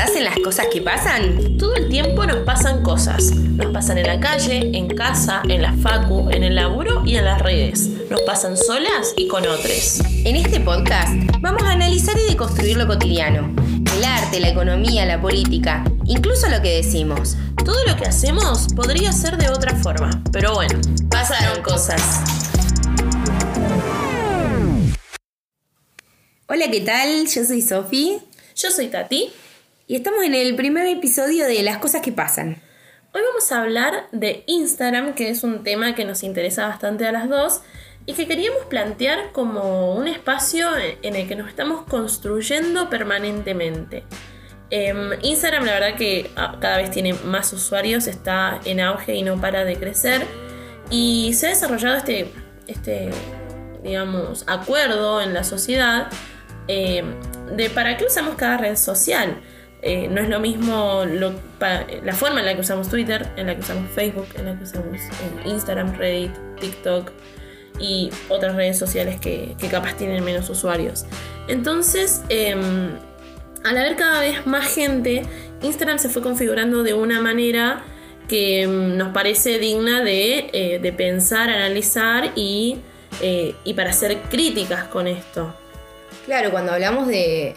pensás en las cosas que pasan? Todo el tiempo nos pasan cosas. Nos pasan en la calle, en casa, en la facu, en el laburo y en las redes. Nos pasan solas y con otros. En este podcast vamos a analizar y deconstruir lo cotidiano. El arte, la economía, la política, incluso lo que decimos. Todo lo que hacemos podría ser de otra forma, pero bueno, pasaron cosas. Hola, ¿qué tal? Yo soy Sofi. Yo soy Tati. Y estamos en el primer episodio de Las cosas que pasan. Hoy vamos a hablar de Instagram, que es un tema que nos interesa bastante a las dos y que queríamos plantear como un espacio en el que nos estamos construyendo permanentemente. Em, Instagram la verdad que ah, cada vez tiene más usuarios, está en auge y no para de crecer y se ha desarrollado este, este digamos, acuerdo en la sociedad eh, de para qué usamos cada red social. Eh, no es lo mismo la forma en la que usamos Twitter, en la que usamos Facebook, en la que usamos eh, Instagram, Reddit, TikTok y otras redes sociales que, capaz tienen menos usuarios. Entonces, em, al haber cada vez más gente, Instagram se fue configurando de una manera que em, nos parece digna de, de pensar, analizar y para hacer críticas con esto. Claro, cuando hablamos de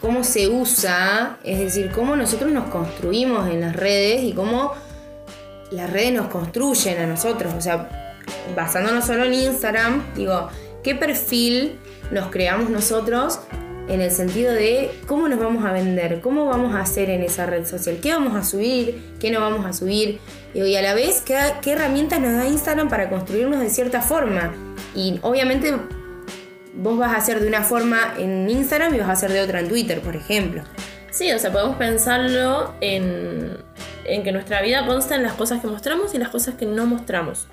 cómo se usa, es decir, cómo nosotros nos construimos en las redes y cómo las redes nos construyen a nosotros. O sea, basándonos solo en Instagram, digo, ¿qué perfil nos creamos nosotros en el sentido de cómo nos vamos a vender, cómo vamos a hacer en esa red social, qué vamos a subir, qué no vamos a subir, y a la vez qué, qué herramientas nos da Instagram para construirnos de cierta forma. Y obviamente vos vas a hacer de una forma en Instagram y vas a hacer de otra en Twitter, por ejemplo. Sí, o sea, podemos pensarlo en, que nuestra vida consta en las cosas que mostramos y las cosas que no mostramos.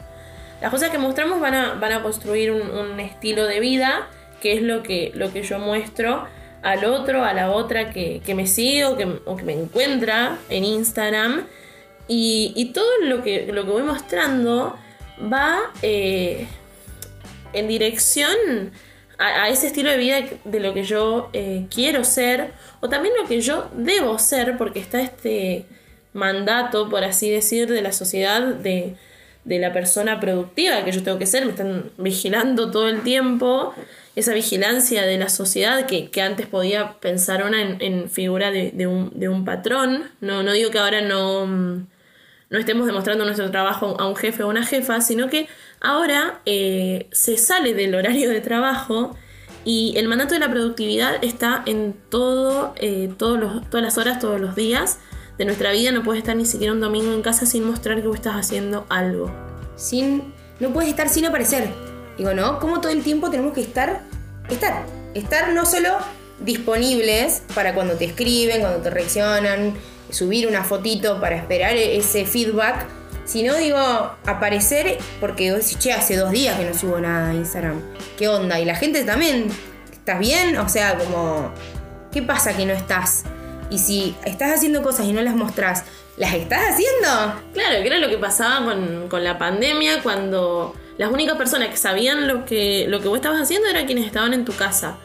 Las cosas que mostramos van a, van a construir un, estilo de vida, que es lo que, lo que yo muestro al otro, a la otra que, me sigue o que, me encuentra en Instagram. Y, todo lo que, lo que voy mostrando va eh, en dirección a, ese estilo de vida de lo que yo eh, quiero ser o también lo que yo debo ser porque está este mandato, por así decir, de la sociedad de, la persona productiva que yo tengo que ser, me están vigilando todo el tiempo, esa vigilancia de la sociedad que, antes podía pensar una en, figura de, un, patrón, no, no digo que ahora no, no estemos demostrando nuestro trabajo a un jefe o una jefa, sino que Ahora eh, se sale del horario de trabajo y el mandato de la productividad está en todo, eh, todos todas las horas, todos los días de nuestra vida. No puedes estar ni siquiera un domingo en casa sin mostrar que vos estás haciendo algo. Sin, no puedes estar sin aparecer. Digo, ¿no? Como todo el tiempo tenemos que estar, estar, estar no solo disponibles para cuando te escriben, cuando te reaccionan, subir una fotito para esperar ese feedback, si no digo aparecer, porque vos decís, che, hace dos días que no subo nada a Instagram. ¿Qué onda? Y la gente también, ¿estás bien? O sea, como, ¿qué pasa que no estás? Y si estás haciendo cosas y no las mostrás, ¿las estás haciendo? Claro, que era lo que pasaba con, la pandemia, cuando las únicas personas que sabían lo que, lo que vos estabas haciendo eran quienes estaban en tu casa.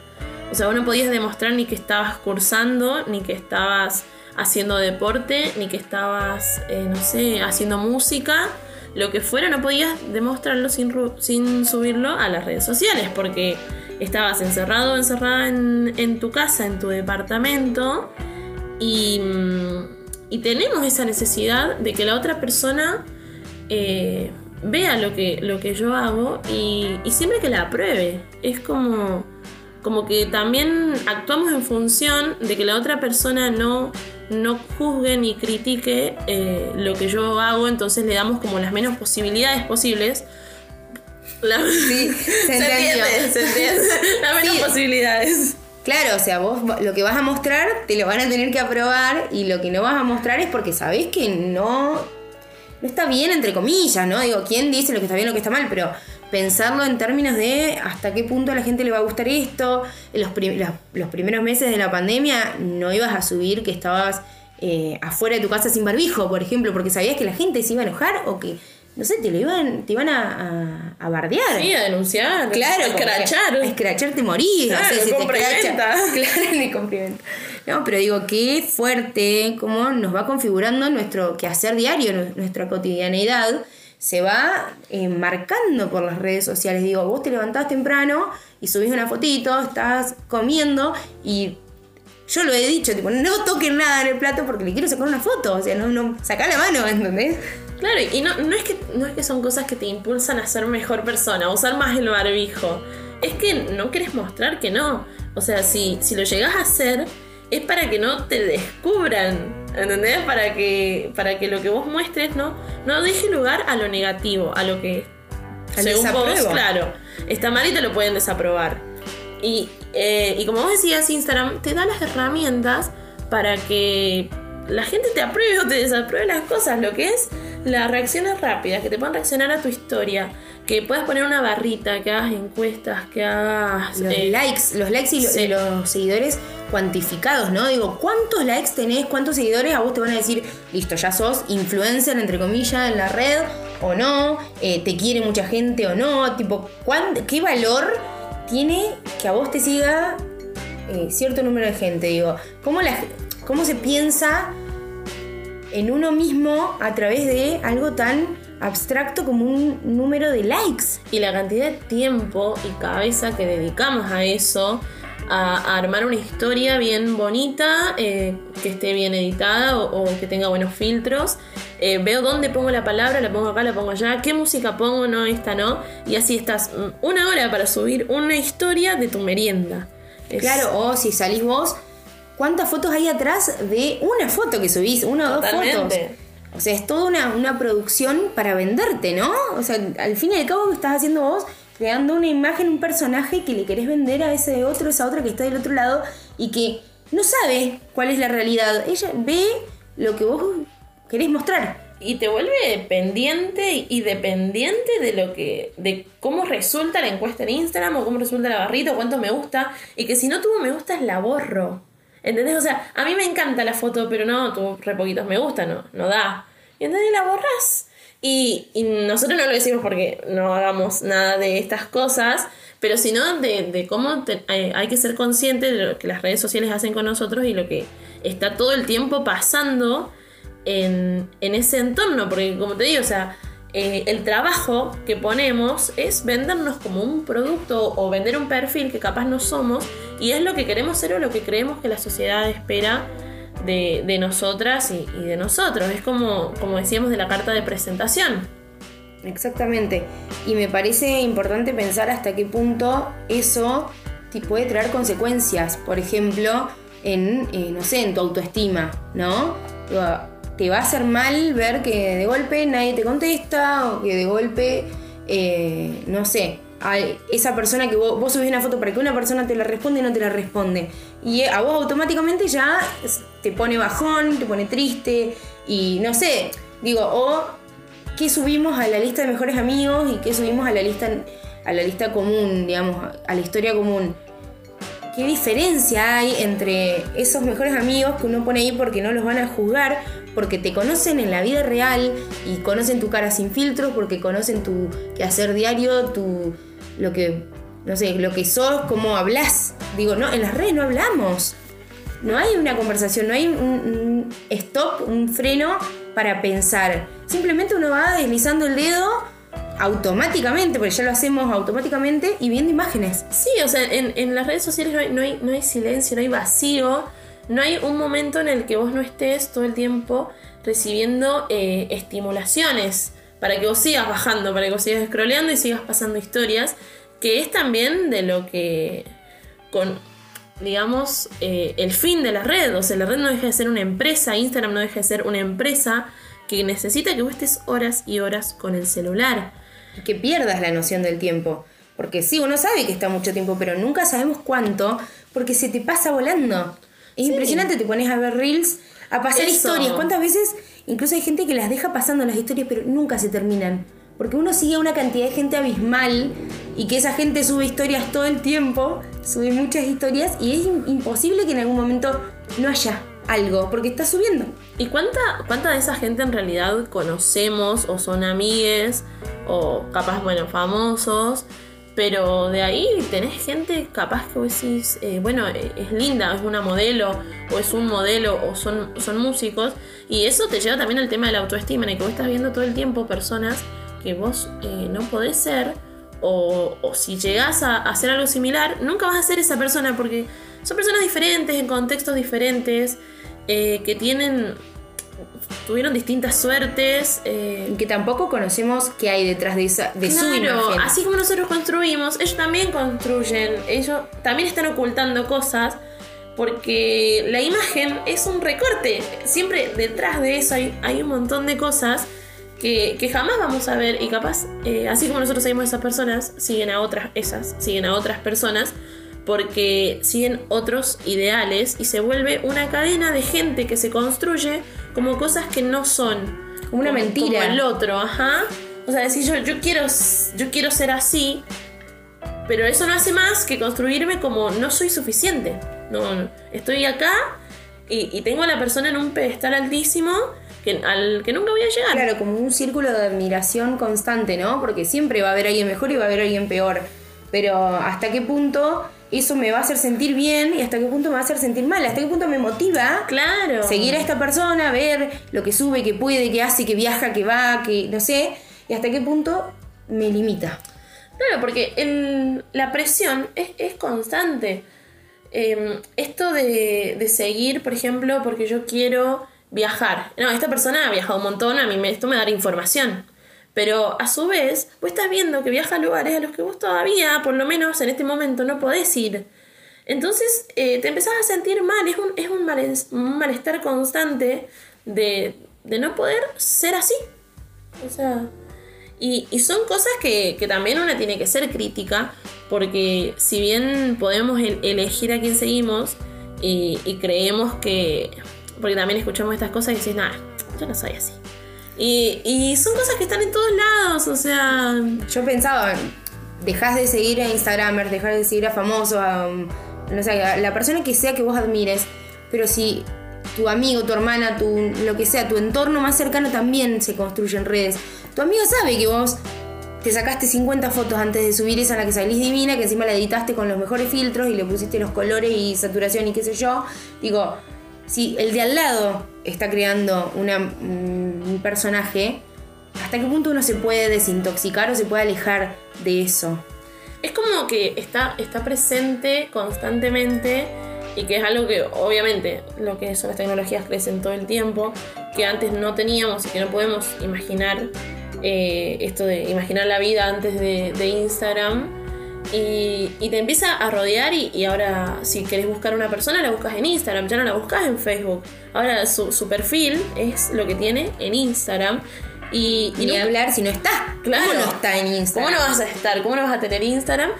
O sea, vos no podías demostrar ni que estabas cursando, ni que estabas haciendo deporte, ni que estabas, eh, no sé, haciendo música, lo que fuera, no podías demostrarlo sin, sin subirlo a las redes sociales, porque estabas encerrado, encerrada en, tu casa, en tu departamento, y, mm, y, tenemos esa necesidad de que la otra persona eh, vea lo que, lo que yo hago y siempre que la apruebe. Es como como que también actuamos en función de que la otra persona no, no juzgue ni critique eh, lo que yo hago, entonces le damos como las menos posibilidades posibles. Sí, se, entiende, se entiende. Las menos posibilidades. Claro, o sea, vos lo que vas a mostrar te lo van a tener que aprobar y lo que no vas a mostrar es porque sabés que no, no está bien, entre comillas, ¿no? Digo, ¿quién dice lo que está bien, lo que está mal? Pero pensarlo en términos de hasta qué punto a la gente le va a gustar esto. En los, los, primeros meses de la pandemia no ibas a subir que estabas eh, afuera de tu casa sin barbijo, por ejemplo, porque sabías que la gente se iba a enojar o que no sé, te lo iban, te iban a, a, a bardear. Sí, a denunciar. Claro, a escrachar. A escrachar te morís. Claro, o sea, si te. Claro, ni. No, pero digo, qué fuerte cómo nos va configurando nuestro quehacer diario, nu- nuestra cotidianeidad. Se va eh, marcando por las redes sociales. Digo, vos te levantás temprano y subís una fotito, estás comiendo y yo lo he dicho, tipo, no toquen nada en el plato porque le quiero sacar una foto. O sea, no, no, sacá la mano, ¿entendés? Claro, y no, no, es que, no es que son cosas que te impulsan a ser mejor persona, a usar más el barbijo. Es que no quieres mostrar que no. O sea, si, si lo llegas a hacer, es para que no te descubran. ¿Entendés? Para que, para que lo que vos muestres no, no deje lugar a lo negativo, a lo que Al según vos, claro, está mal y te lo pueden desaprobar. Y, eh, y como vos decías, Instagram te da las herramientas para que la gente te apruebe o te desapruebe las cosas, lo que es las reacciones rápidas, que te puedan reaccionar a tu historia, que puedas poner una barrita, que hagas encuestas, que hagas... Los eh, likes, los likes y, sí. los seguidores cuantificados, ¿no? Digo, ¿cuántos likes tenés? ¿Cuántos seguidores? A vos te van a decir, listo, ya sos influencer, entre comillas, en la red, o no, Eh, te quiere mucha gente o no, tipo, ¿cuán- ¿qué valor tiene que a vos te siga eh, cierto número de gente? Digo, ¿cómo, la, ¿cómo se piensa en uno mismo a través de algo tan abstracto como un número de likes? y la cantidad de tiempo y cabeza que dedicamos a eso, a, a armar una historia bien bonita, eh, que esté bien editada o, o que tenga buenos filtros. Eh, veo dónde pongo la palabra, la pongo acá, la pongo allá, qué música pongo, no, esta no. Y así estás mm, una hora para subir una historia de tu merienda. Es- Claro, o si salís vos, ¿cuántas fotos hay atrás de una foto que subís? Una o dos fotos. O sea, es toda una, una producción para venderte, ¿no? O sea, al fin y al cabo, ¿qué estás haciendo vos? Creando una imagen, un personaje que le querés vender a ese otro, esa otra que está del otro lado y que no sabe cuál es la realidad. Ella ve lo que vos querés mostrar. y te vuelve pendiente y dependiente de lo que de cómo resulta la encuesta en Instagram o cómo resulta la barrita o cuánto me gusta y que si no tuvo me gustas la borro ¿entendés? o sea a mí me encanta la foto pero no tuvo re poquitos me gusta no no da y entonces la borras y, y nosotros no lo decimos porque no hagamos nada de estas cosas pero sino de, de cómo te- hay, hay que ser consciente de lo que las redes sociales hacen con nosotros y lo que está todo el tiempo pasando en, en ese entorno, porque como te digo, o sea, eh, el trabajo que ponemos es vendernos como un producto o vender un perfil que capaz no somos y es lo que queremos ser o lo que creemos que la sociedad espera de, de nosotras y, de nosotros. Es como, como decíamos de la carta de presentación. Exactamente. Y me parece importante pensar hasta qué punto eso te puede traer consecuencias. Por ejemplo, en, eh, en tu autoestima, ¿no? Te va a hacer mal ver que de golpe nadie te contesta o que de golpe, eh, no sé, a esa persona que vos, vos subís una foto para que una persona te la responde y no te la responde. Y a vos automáticamente ya te pone bajón, te pone triste y no sé, digo, o qué subimos a la lista de mejores amigos y qué subimos a la lista a la lista común, digamos, a la historia común. ¿Qué diferencia hay entre esos mejores amigos que uno pone ahí porque no los van a juzgar, porque te conocen en la vida real y conocen tu cara sin filtros, porque conocen tu quehacer diario, tu lo que no sé, lo que sos, cómo hablas? Digo, no, en las redes no hablamos. No hay una conversación, no hay un, stop, un freno para pensar. Simplemente uno va deslizando el dedo automáticamente, porque ya lo hacemos automáticamente y viendo imágenes. Sí, o sea, en, en las redes sociales no hay, no, hay, no hay silencio, no hay vacío, no hay un momento en el que vos no estés todo el tiempo recibiendo eh, estimulaciones para que vos sigas bajando, para que vos sigas scrolleando y sigas pasando historias, que es también de lo que, con, digamos, eh, el fin de la red, o sea, la red no deja de ser una empresa, Instagram no deja de ser una empresa que necesita que vos estés horas y horas con el celular. que pierdas la noción del tiempo. Porque sí, uno sabe que está mucho tiempo, pero nunca sabemos cuánto, porque se te pasa volando. Es Sí. impresionante, te pones a ver reels, a pasar Eso. historias. ¿Cuántas veces? Incluso hay gente que las deja pasando las historias, pero nunca se terminan. Porque uno sigue a una cantidad de gente abismal y que esa gente sube historias todo el tiempo, sube muchas historias y es im- imposible que en algún momento no haya. algo, porque está subiendo. ¿Y cuánta, cuánta de esa gente en realidad conocemos o son amigues o capaz, bueno, famosos? Pero de ahí tenés gente capaz que vos decís, eh, bueno, eh, es linda, es una modelo, o es un modelo, o son, son músicos. Y eso te lleva también al tema de la autoestima, en el que vos estás viendo todo el tiempo personas que vos eh, no podés ser, o, o si llegás a hacer algo similar, nunca vas a ser esa persona, porque son personas diferentes, en contextos diferentes, que tienen tuvieron distintas suertes. Eh, que tampoco conocemos qué hay detrás de, esa, de su imagen. Así como nosotros construimos, ellos también construyen, ellos también están ocultando cosas. Porque la imagen es un recorte. Siempre detrás de eso hay, hay un montón de cosas que, que, jamás vamos a ver. Y capaz, eh, así como nosotros seguimos a esas personas, siguen a otras, esas, siguen a otras personas porque siguen otros ideales y se vuelve una cadena de gente que se construye como cosas que no son. Una mentira. Como el otro, ajá. O sea, decir yo, yo, quiero, yo quiero ser así, pero eso no hace más que construirme como no soy suficiente. No, estoy acá y, y, tengo a la persona en un pedestal altísimo que, al que nunca voy a llegar. Claro, como un círculo de admiración constante, ¿no? Porque siempre va a haber alguien mejor y va a haber alguien peor. Pero hasta qué punto eso me va a hacer sentir bien y hasta qué punto me va a hacer sentir mal, hasta qué punto me motiva claro. seguir a esta persona, ver lo que sube, que puede, que hace, que viaja, que va, que no sé, y hasta qué punto me limita. Claro, porque el, la presión es, es constante. Eh, esto de, de, seguir, por ejemplo, porque yo quiero viajar. No, esta persona ha viajado un montón, a mí me, esto me da información. Pero a su vez, vos estás viendo que viaja a lugares a los que vos todavía, por lo menos en este momento, no podés ir. Entonces eh, te empezás a sentir mal, es un, es un, mal, un malestar constante de, de, no poder ser así. O sea, y, y son cosas que, que, también una tiene que ser crítica, porque si bien podemos el, elegir a quién seguimos y, y, creemos que, porque también escuchamos estas cosas y decís, nada, yo no soy así. Y, son cosas que están en todos lados, o sea... Yo pensaba, dejas de seguir a Instagramers, dejas de seguir a famosos, a, no sé, a la persona que sea que vos admires, pero si tu amigo, tu hermana, tu, lo que sea, tu entorno más cercano también se construye en redes. Tu amigo sabe que vos te sacaste 50 fotos antes de subir esa en la que salís divina, que encima la editaste con los mejores filtros y le pusiste los colores y saturación y qué sé yo. Digo, si el de al lado está creando una, un personaje, ¿hasta qué punto uno se puede desintoxicar o se puede alejar de eso? Es como que está, está presente constantemente y que es algo que obviamente lo que son las tecnologías crecen todo el tiempo, que antes no teníamos y que no podemos imaginar eh, esto de imaginar la vida antes de Instagram y, y, te empieza a rodear y, y, ahora si querés buscar una persona la buscas en Instagram, ya no la buscas en Facebook. Ahora su, su perfil es lo que tiene en Instagram. Y, y Ni no, hablar si no está. Claro. ¿Cómo no está en Instagram? ¿Cómo no vas a estar? ¿Cómo no vas a tener Instagram?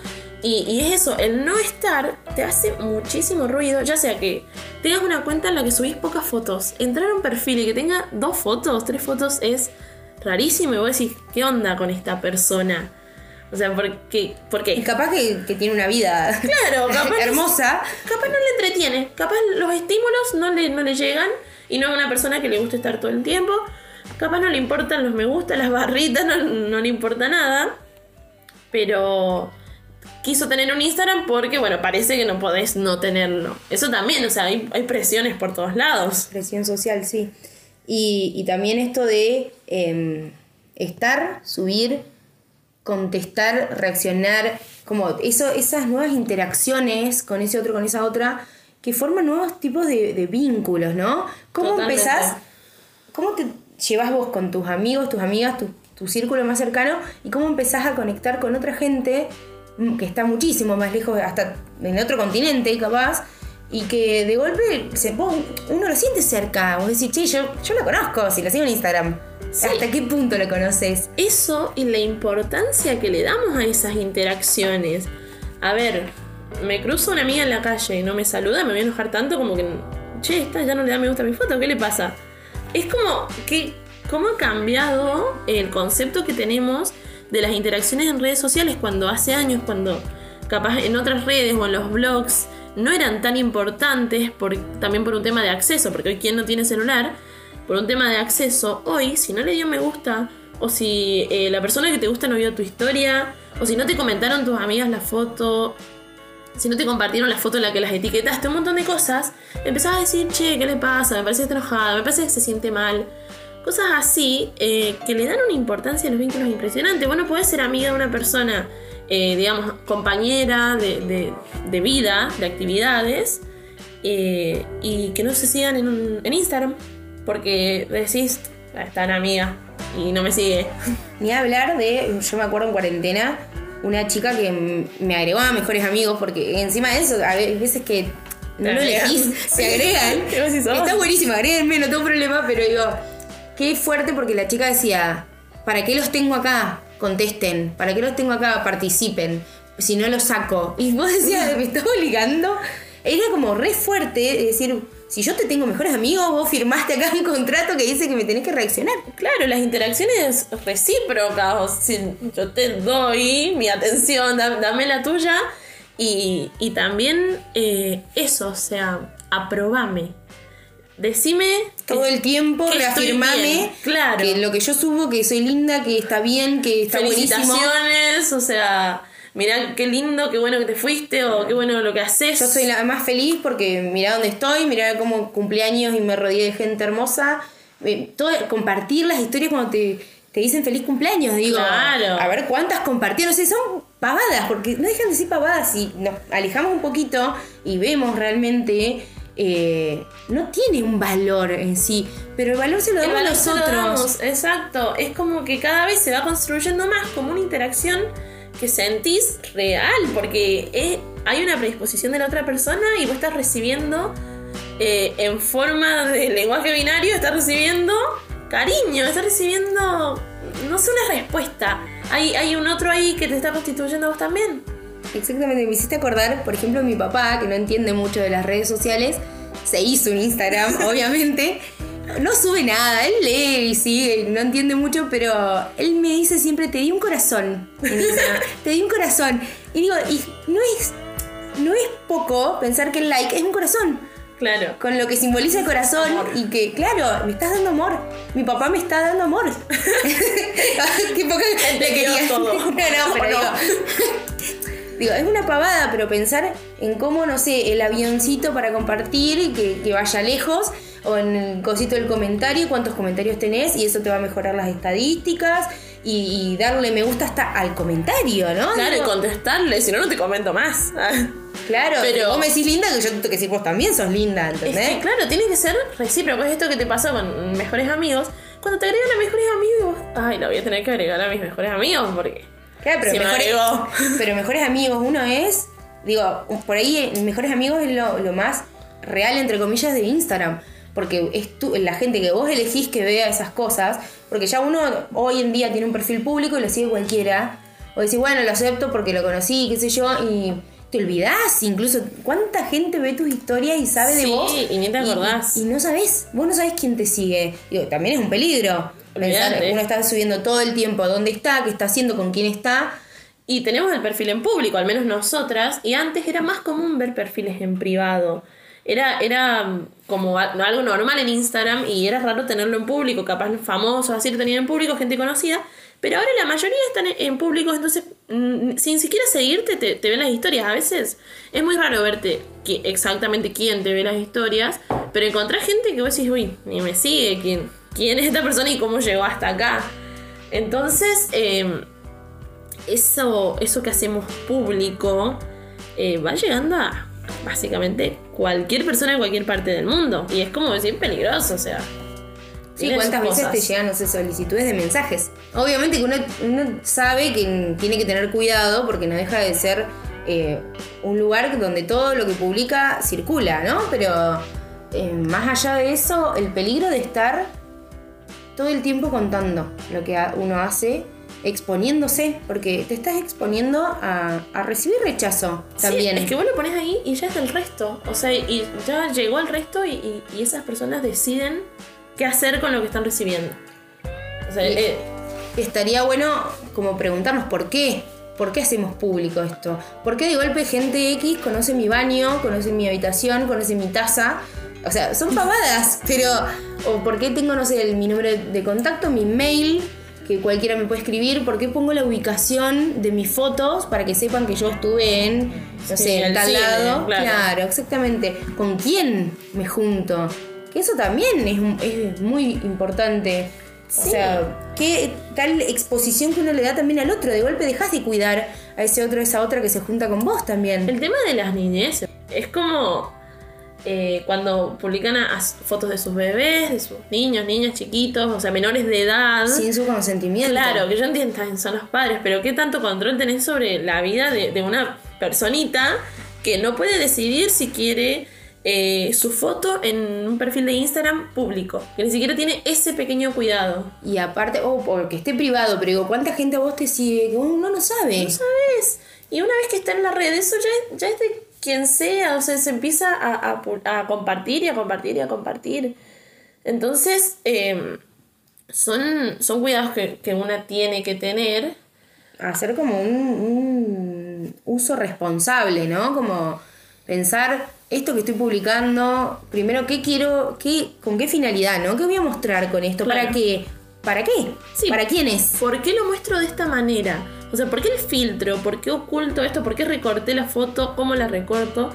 Y, y, es eso, el no estar te hace muchísimo ruido, ya sea que tengas una cuenta en la que subís pocas fotos, entrar a un perfil y que tenga dos fotos, tres fotos es rarísimo y vos decís, ¿qué onda con esta persona? O sea, porque, porque y capaz que, que, tiene una vida claro, capaz hermosa. Capaz no le entretiene, capaz los estímulos no le, no le llegan y no es una persona que le guste estar todo el tiempo. Capaz no le importan los me gusta, las barritas, no, no le importa nada. Pero quiso tener un Instagram porque, bueno, parece que no podés no tenerlo. Eso también, o sea, hay, hay presiones por todos lados. Presión social, sí. Y, y también esto de eh, estar, subir contestar, reaccionar, como eso, esas nuevas interacciones con ese otro, con esa otra, que forman nuevos tipos de, de vínculos, ¿no? ¿Cómo Totalmente. empezás? ¿Cómo te llevas vos con tus amigos, tus amigas, tu, tu círculo más cercano? ¿Y cómo empezás a conectar con otra gente que está muchísimo más lejos, hasta en otro continente, capaz? Y que de golpe se, vos, uno lo siente cerca. Vos decís, che, yo, yo lo conozco, si lo sigo en Instagram. Sí. ¿Hasta qué punto lo conoces? Eso y la importancia que le damos a esas interacciones. A ver, me cruzo una amiga en la calle y no me saluda, me voy a enojar tanto como que, che, esta ya no le da me gusta a mi foto, ¿qué le pasa? Es como que, ¿cómo ha cambiado el concepto que tenemos de las interacciones en redes sociales cuando hace años, cuando capaz en otras redes o en los blogs no eran tan importantes por, también por un tema de acceso, porque hoy quien no tiene celular, por un tema de acceso, hoy si no le dio me gusta, o si eh, la persona que te gusta no vio tu historia, o si no te comentaron tus amigas la foto, si no te compartieron la foto en la que las etiquetaste, un montón de cosas, empezás a decir, che, ¿qué le pasa? Me parece enojada, me parece que se siente mal. Cosas así eh, que le dan una importancia a los vínculos impresionante. Bueno, puedes ser amiga de una persona, eh, digamos, compañera de, de, vida, de actividades, y que no se sigan en Instagram, porque decís, ah, están amiga y no me sigue. Ni hablar de, yo me acuerdo en cuarentena, una chica que me agregó a mejores amigos, porque encima de eso, a veces que no lo elegís, se agregan. Está buenísimo, agréguenme, no tengo problema, pero digo, qué fuerte porque la chica decía, ¿para qué los tengo acá? Contesten, ¿para qué los tengo acá? Participen, si no los saco. Y vos decías, me estás obligando. Era como re fuerte, decir, si yo te tengo mejores amigos, vos firmaste acá un contrato que dice que me tenés que reaccionar. Claro, las interacciones recíprocas, o si yo te doy mi atención, dame la tuya. Y, también eh, eso, o sea, aprobame. Decime. Todo el tiempo, reafirmame. Claro. Que lo que yo subo, que soy linda, que está bien, que está Felicitaciones, o sea mirá qué lindo, qué bueno que te fuiste o qué bueno lo que haces. Yo soy la más feliz porque mirá dónde estoy, mirá cómo cumpleaños y me rodeé de gente hermosa. Eh, todo, compartir las historias cuando te, dicen feliz cumpleaños, digo. Claro. A ver cuántas compartieron. O sea, son pavadas, porque no dejan de ser pavadas. Y nos alejamos un poquito y vemos realmente. Eh, no tiene un valor en sí, pero el valor se lo damos nosotros. exacto, es como que cada vez se va construyendo más como una interacción que sentís real, porque hay una predisposición de la otra persona y vos estás recibiendo eh, en forma de lenguaje binario, estás recibiendo cariño, estás recibiendo, no sé, una respuesta. Hay, hay un otro ahí que te está constituyendo a vos también. Exactamente, me hiciste acordar, por ejemplo, mi papá, que no entiende mucho de las redes sociales, se hizo un Instagram, obviamente, no sube nada, él lee y sigue, no entiende mucho, pero él me dice siempre, te di un corazón. te di un corazón. Y digo, y no es, no es poco pensar que el like es un corazón. Claro. Con lo que simboliza el corazón y que, claro, me estás dando amor. Mi papá me está dando amor. Qué le quería. Todo. no, no, pero digo, digo, es una pavada, pero pensar en cómo, no sé, el avioncito para compartir y que, que vaya lejos o en el cosito del comentario cuántos comentarios tenés y eso te va a mejorar las estadísticas y, darle me gusta hasta al comentario, ¿no? Claro, y contestarle, si no, no te comento más. Claro, pero vos me decís linda, que yo tengo que decir vos también sos linda, ¿entendés? Es claro, tiene que ser recíproco. Es esto que te pasó con mejores amigos. Cuando te agregan a mejores amigos, ay, la voy a tener que agregar a mis mejores amigos porque. Claro, pero, mejores, pero mejores amigos, uno es. Digo, por ahí, mejores amigos es lo, lo más real, entre comillas, de Instagram porque es la gente que vos elegís que vea esas cosas, porque ya uno hoy en día tiene un perfil público y lo sigue cualquiera, o decís, bueno, lo acepto porque lo conocí, qué sé yo, y te olvidás, incluso cuánta gente ve tus historias y sabe de vos. y ni te acordás. Y, no sabés, vos no sabés quién te sigue. Digo, también es un peligro. Pensar, uno está subiendo todo el tiempo dónde está, qué está haciendo, con quién está. Y tenemos el perfil en público, al menos nosotras, y antes era más común ver perfiles en privado. Era, era como algo normal en Instagram y era raro tenerlo en público, capaz famosos así lo tenían en público, gente conocida, pero ahora la mayoría están en público, entonces mm, sin siquiera seguirte te, ven las historias. A veces es muy raro verte exactamente quién te ve las historias, pero encontrar gente que vos decís, uy, ni me sigue, quién, quién es esta persona y cómo llegó hasta acá. Entonces, em, eso, eso que hacemos público eh, va llegando a básicamente cualquier persona en cualquier parte del mundo. Y es como decir peligroso, o sea. Sí, ¿cuántas veces te llegan, no sé, solicitudes de mensajes? Obviamente que uno, sabe que tiene que tener cuidado porque no deja de ser eh, un lugar donde todo lo que publica circula, ¿no? Pero eh, más allá de eso, el peligro de estar todo el tiempo contando lo que uno hace exponiéndose, porque te estás exponiendo a, recibir rechazo también. es que vos lo pones ahí y ya es el resto. O sea, y ya llegó el resto y, esas personas deciden qué hacer con lo que están recibiendo. O sea, eh, estaría bueno como preguntarnos por qué. ¿por qué hacemos público esto? ¿Por qué de golpe gente X conoce mi baño, conoce mi habitación, conoce mi taza? O sea, son pavadas, pero. O por qué tengo, no sé, mi número de contacto, mi mail, que cualquiera me puede escribir. ¿Por qué pongo la ubicación de mis fotos para que sepan que yo estuve en, no Sí, sé, en tal lado? claro. exactamente. ¿Con quién me junto? Que eso también es, es muy importante. O Sí. sea, qué tal exposición que uno le da también al otro. De golpe dejas de cuidar a ese otro, esa otra que se junta con vos también. El tema de las niñez es como eh, cuando publican a- a fotos de sus bebés, de sus niños, niñas chiquitos, o sea, menores de edad. Sin su consentimiento. Claro, que yo entiendo, también son los padres, pero ¿qué tanto control tenés sobre la vida de, de una personita que no puede decidir si quiere eh, su foto en un perfil de Instagram público? Que ni siquiera tiene ese pequeño cuidado. Y aparte, o porque esté privado, pero digo, ¿cuánta gente a vos te sigue que uno no sabe? No sabes. Y una vez que está en la red, eso ya, ya es de quien sea, o sea, se empieza a, a a compartir y a compartir y a compartir. Entonces, eh, son, son cuidados que, que una tiene que tener. Hacer como un, un uso responsable, ¿no? Como pensar esto que estoy publicando, primero, ¿qué quiero? Qué, ¿Con qué finalidad, no? ¿Qué voy a mostrar con esto? ¿Para qué? ¿Para qué? Sí. ¿Para quiénes? ¿Por qué lo muestro de esta manera? O sea, ¿por qué el filtro? ¿Por qué oculto esto? ¿Por qué recorté la foto? ¿Cómo la recorto?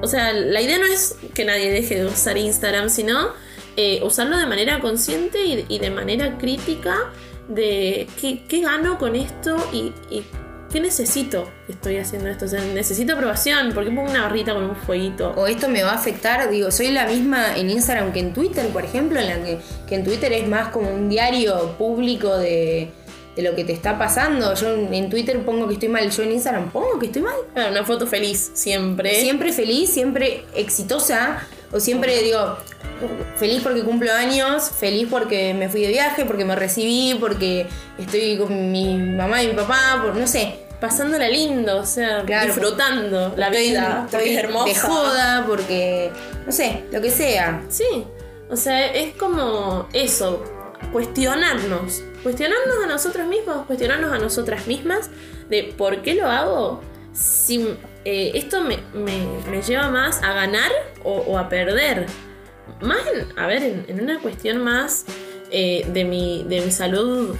O sea, la idea no es que nadie deje de usar Instagram, sino eh, usarlo de manera consciente y, de manera crítica de qué, gano con esto y, y qué necesito que estoy haciendo esto. O sea, necesito aprobación. ¿Por qué pongo una barrita con un fueguito? o esto me va a afectar, digo, soy la misma en Instagram que en Twitter, por ejemplo, en la que, que en Twitter es más como un diario público de, de lo que te está pasando. Yo en Twitter pongo que estoy mal, yo en Instagram pongo que estoy mal. Una foto feliz siempre. Siempre feliz, siempre exitosa, o siempre digo, feliz porque cumplo años, feliz porque me fui de viaje, porque me recibí, porque estoy con mi mamá y mi papá, por no sé. Pasándola lindo, o sea, Claro, disfrutando la vida. estoy porque es hermosa. De joda, porque, no sé, lo que sea. Sí, o sea, es como eso, cuestionarnos, cuestionarnos a nosotros mismos, cuestionarnos a nosotras mismas de por qué lo hago, si eh, esto me, me- me lleva más a ganar o, a perder. Más, en, a ver, en, en una cuestión más eh, de, mi, de mi salud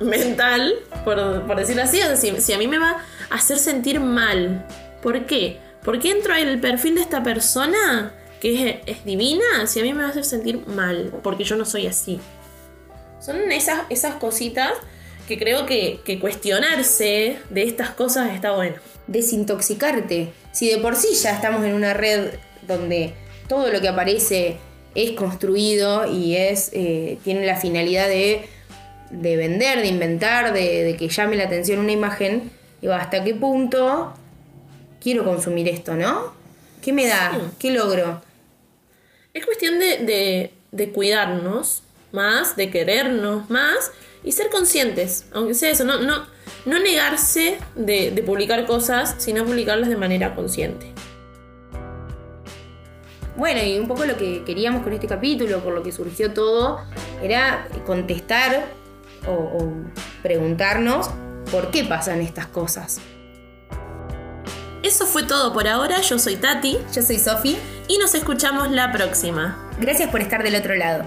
mental, por, por decirlo así, o sea, si, a mí me va a hacer sentir mal, ¿por qué? ¿Por qué entro en el perfil de esta persona que es divina si a mí me va a hacer sentir mal? Porque yo no soy así. Son esas, esas cositas que creo que, que cuestionarse de estas cosas está bueno. Desintoxicarte. Si de por sí ya estamos en una red donde todo lo que aparece es construido y es eh, tiene la finalidad de, de vender, de inventar, de, de que llame la atención una imagen, digo, ¿hasta qué punto quiero consumir esto, no? ¿Qué me da? Sí. ¿Qué logro? Es cuestión de, de- de cuidarnos más, de querernos más y ser conscientes, aunque sea eso, no, no, no negarse de, de publicar cosas, sino publicarlas de manera consciente. Bueno, y un poco lo que queríamos con este capítulo, por lo que surgió todo, era contestar o, o preguntarnos por qué pasan estas cosas. Eso fue todo por ahora, yo soy Tati Yo soy Sofi, y nos escuchamos la próxima. gracias por estar del otro lado.